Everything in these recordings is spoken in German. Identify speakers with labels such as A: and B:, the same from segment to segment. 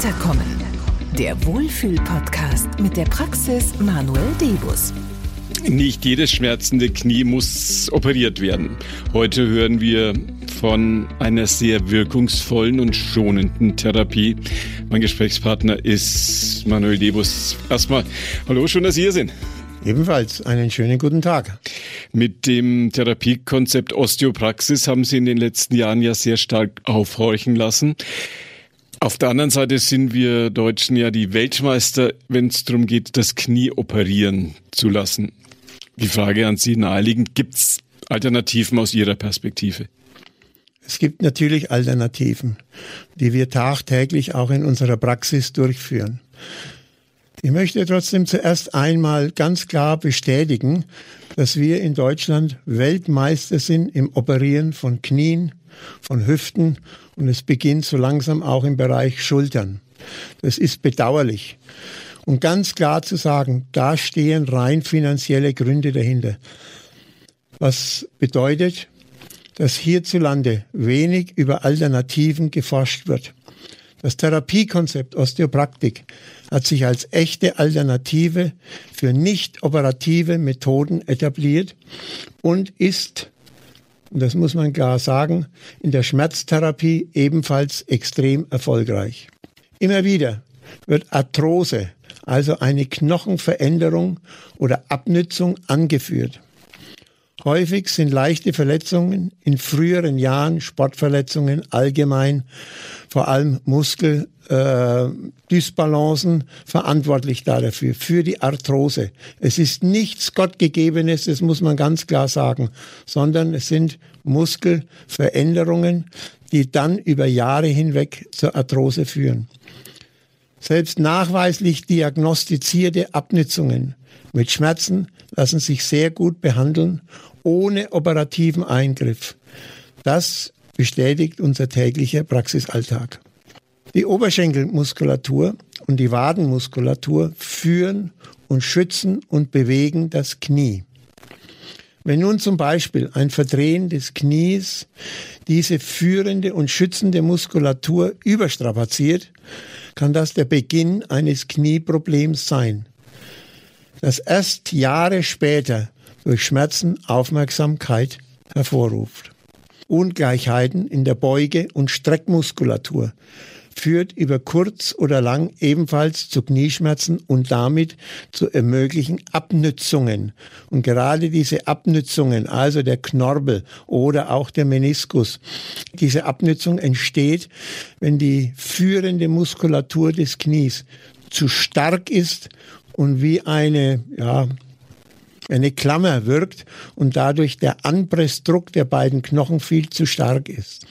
A: Weiterkommen. Der Wohlfühl-Podcast mit der Praxis Manuel Debus.
B: Nicht jedes schmerzende Knie muss operiert werden. Heute hören wir von einer sehr wirkungsvollen und schonenden Therapie. Mein Gesprächspartner ist Manuel Debus. Erstmal, hallo, schön, dass Sie hier sind.
C: Ebenfalls einen schönen guten Tag.
B: Mit dem Therapiekonzept Osteopraxis haben Sie in den letzten Jahren ja sehr stark aufhorchen lassen. Auf der anderen Seite sind wir Deutschen ja die Weltmeister, wenn es darum geht, das Knie operieren zu lassen. Die Frage an Sie naheliegend, gibt es Alternativen aus Ihrer Perspektive?
C: Es gibt natürlich Alternativen, die wir tagtäglich auch in unserer Praxis durchführen. Ich möchte trotzdem zuerst einmal ganz klar bestätigen, dass wir in Deutschland Weltmeister sind im Operieren von Knien, von Hüften und es beginnt so langsam auch im Bereich Schultern. Das ist bedauerlich. Und ganz klar zu sagen, da stehen rein finanzielle Gründe dahinter. Was bedeutet, dass hierzulande wenig über Alternativen geforscht wird. Das Therapiekonzept Osteopraktik hat sich als echte Alternative für nicht operative Methoden etabliert und ist, und das muss man klar sagen, in der Schmerztherapie ebenfalls extrem erfolgreich. Immer wieder wird Arthrose, also eine Knochenveränderung oder Abnützung angeführt. Häufig sind leichte Verletzungen in früheren Jahren, Sportverletzungen allgemein, vor allem Muskeldysbalancen äh, verantwortlich dafür, für die Arthrose. Es ist nichts Gottgegebenes, das muss man ganz klar sagen, sondern es sind Muskelveränderungen, die dann über Jahre hinweg zur Arthrose führen. Selbst nachweislich diagnostizierte Abnützungen mit Schmerzen lassen sich sehr gut behandeln ohne operativen Eingriff. Das bestätigt unser täglicher Praxisalltag. Die Oberschenkelmuskulatur und die Wadenmuskulatur führen und schützen und bewegen das Knie. Wenn nun zum Beispiel ein Verdrehen des Knies diese führende und schützende Muskulatur überstrapaziert, kann das der Beginn eines Knieproblems sein, das erst Jahre später durch Schmerzen Aufmerksamkeit hervorruft. Ungleichheiten in der Beuge- und Streckmuskulatur führt über kurz oder lang ebenfalls zu Knieschmerzen und damit zu ermöglichen Abnützungen. Und gerade diese Abnützungen, also der Knorbel oder auch der Meniskus, diese Abnützung entsteht, wenn die führende Muskulatur des Knies zu stark ist und wie eine, ja, eine Klammer wirkt und dadurch der Anpressdruck der beiden Knochen viel zu stark ist.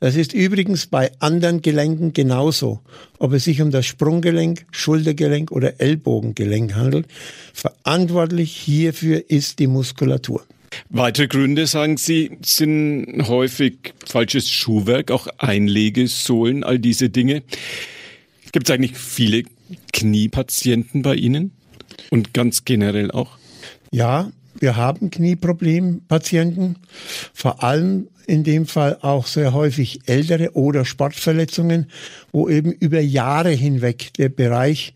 C: Das ist übrigens bei anderen Gelenken genauso, ob es sich um das Sprunggelenk, Schultergelenk oder Ellbogengelenk handelt. Verantwortlich hierfür ist die Muskulatur.
B: Weitere Gründe, sagen Sie, sind häufig falsches Schuhwerk, auch Einlegesohlen, all diese Dinge. Gibt es eigentlich viele Kniepatienten bei Ihnen? Und ganz generell auch?
C: Ja, wir haben Knieproblempatienten, vor allem in dem Fall auch sehr häufig ältere oder Sportverletzungen, wo eben über Jahre hinweg der Bereich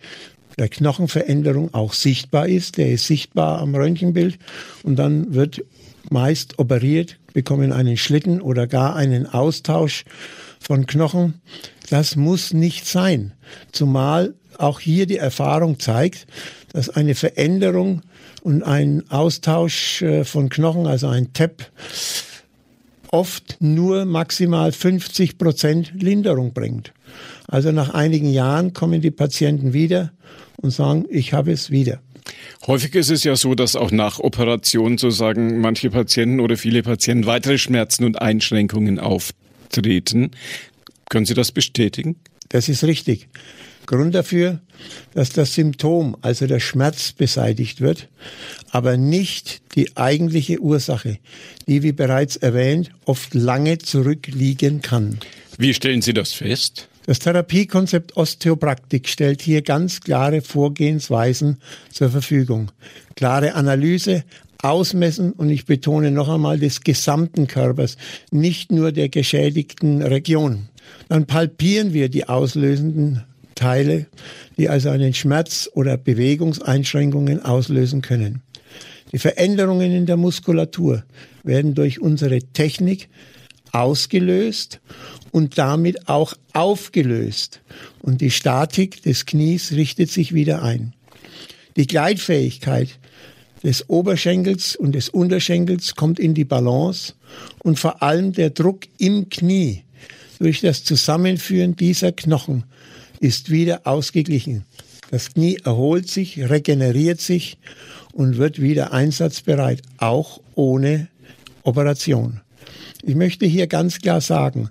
C: der Knochenveränderung auch sichtbar ist. Der ist sichtbar am Röntgenbild und dann wird meist operiert, bekommen einen Schlitten oder gar einen Austausch von Knochen. Das muss nicht sein. Zumal auch hier die Erfahrung zeigt, dass eine Veränderung und ein Austausch äh, von Knochen, also ein TEP, oft nur maximal 50 Prozent Linderung bringt. Also nach einigen Jahren kommen die Patienten wieder und sagen, ich habe es wieder.
B: Häufig ist es ja so, dass auch nach Operationen sozusagen manche Patienten oder viele Patienten weitere Schmerzen und Einschränkungen auftreten. Können Sie das bestätigen?
C: Das ist richtig. Grund dafür, dass das Symptom, also der Schmerz beseitigt wird, aber nicht die eigentliche Ursache, die, wie bereits erwähnt, oft lange zurückliegen kann.
B: Wie stellen Sie das fest?
C: Das Therapiekonzept Osteopraktik stellt hier ganz klare Vorgehensweisen zur Verfügung. Klare Analyse, Ausmessen und ich betone noch einmal des gesamten Körpers, nicht nur der geschädigten Region. Dann palpieren wir die auslösenden Teile, die also einen Schmerz oder Bewegungseinschränkungen auslösen können. Die Veränderungen in der Muskulatur werden durch unsere Technik ausgelöst und damit auch aufgelöst. Und die Statik des Knies richtet sich wieder ein. Die Gleitfähigkeit des Oberschenkels und des Unterschenkels kommt in die Balance und vor allem der Druck im Knie durch das Zusammenführen dieser Knochen ist wieder ausgeglichen. Das Knie erholt sich, regeneriert sich und wird wieder einsatzbereit, auch ohne Operation. Ich möchte hier ganz klar sagen,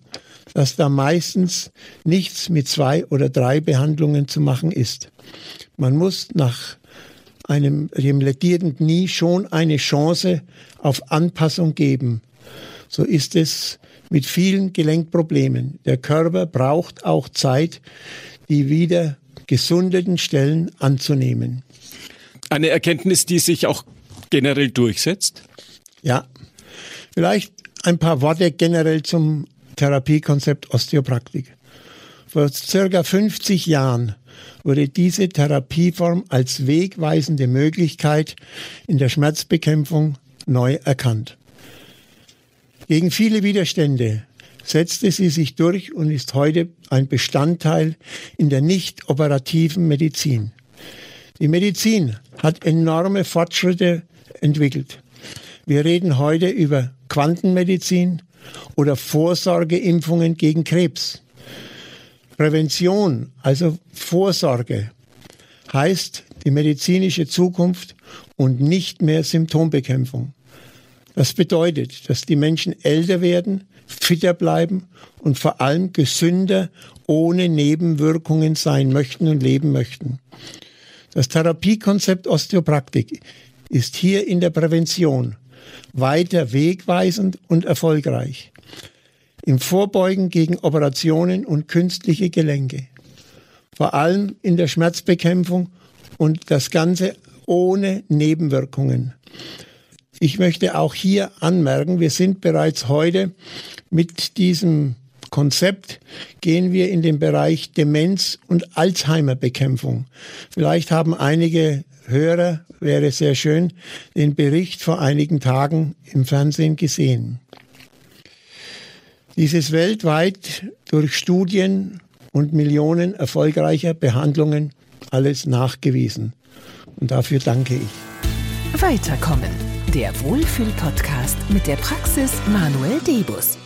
C: dass da meistens nichts mit zwei oder drei Behandlungen zu machen ist. Man muss nach einem remlettierten Knie schon eine Chance auf Anpassung geben. So ist es mit vielen Gelenkproblemen. Der Körper braucht auch Zeit, die wieder gesundeten Stellen anzunehmen.
B: Eine Erkenntnis, die sich auch generell durchsetzt?
C: Ja. Vielleicht ein paar Worte generell zum Therapiekonzept Osteopraktik. Vor circa 50 Jahren wurde diese Therapieform als wegweisende Möglichkeit in der Schmerzbekämpfung neu erkannt. Gegen viele Widerstände setzte sie sich durch und ist heute ein Bestandteil in der nicht operativen Medizin. Die Medizin hat enorme Fortschritte entwickelt. Wir reden heute über Quantenmedizin oder Vorsorgeimpfungen gegen Krebs. Prävention, also Vorsorge, heißt die medizinische Zukunft und nicht mehr Symptombekämpfung. Das bedeutet, dass die Menschen älter werden, fitter bleiben und vor allem gesünder ohne Nebenwirkungen sein möchten und leben möchten. Das Therapiekonzept Osteopraktik ist hier in der Prävention weiter wegweisend und erfolgreich. Im Vorbeugen gegen Operationen und künstliche Gelenke. Vor allem in der Schmerzbekämpfung und das Ganze ohne Nebenwirkungen. Ich möchte auch hier anmerken, wir sind bereits heute mit diesem Konzept gehen wir in den Bereich Demenz und Alzheimer-Bekämpfung. Vielleicht haben einige Hörer, wäre sehr schön, den Bericht vor einigen Tagen im Fernsehen gesehen. Dieses weltweit durch Studien und Millionen erfolgreicher Behandlungen alles nachgewiesen. Und dafür danke ich.
A: Weiterkommen. Der Wohlfühl-Podcast mit der Praxis Manuel Debus.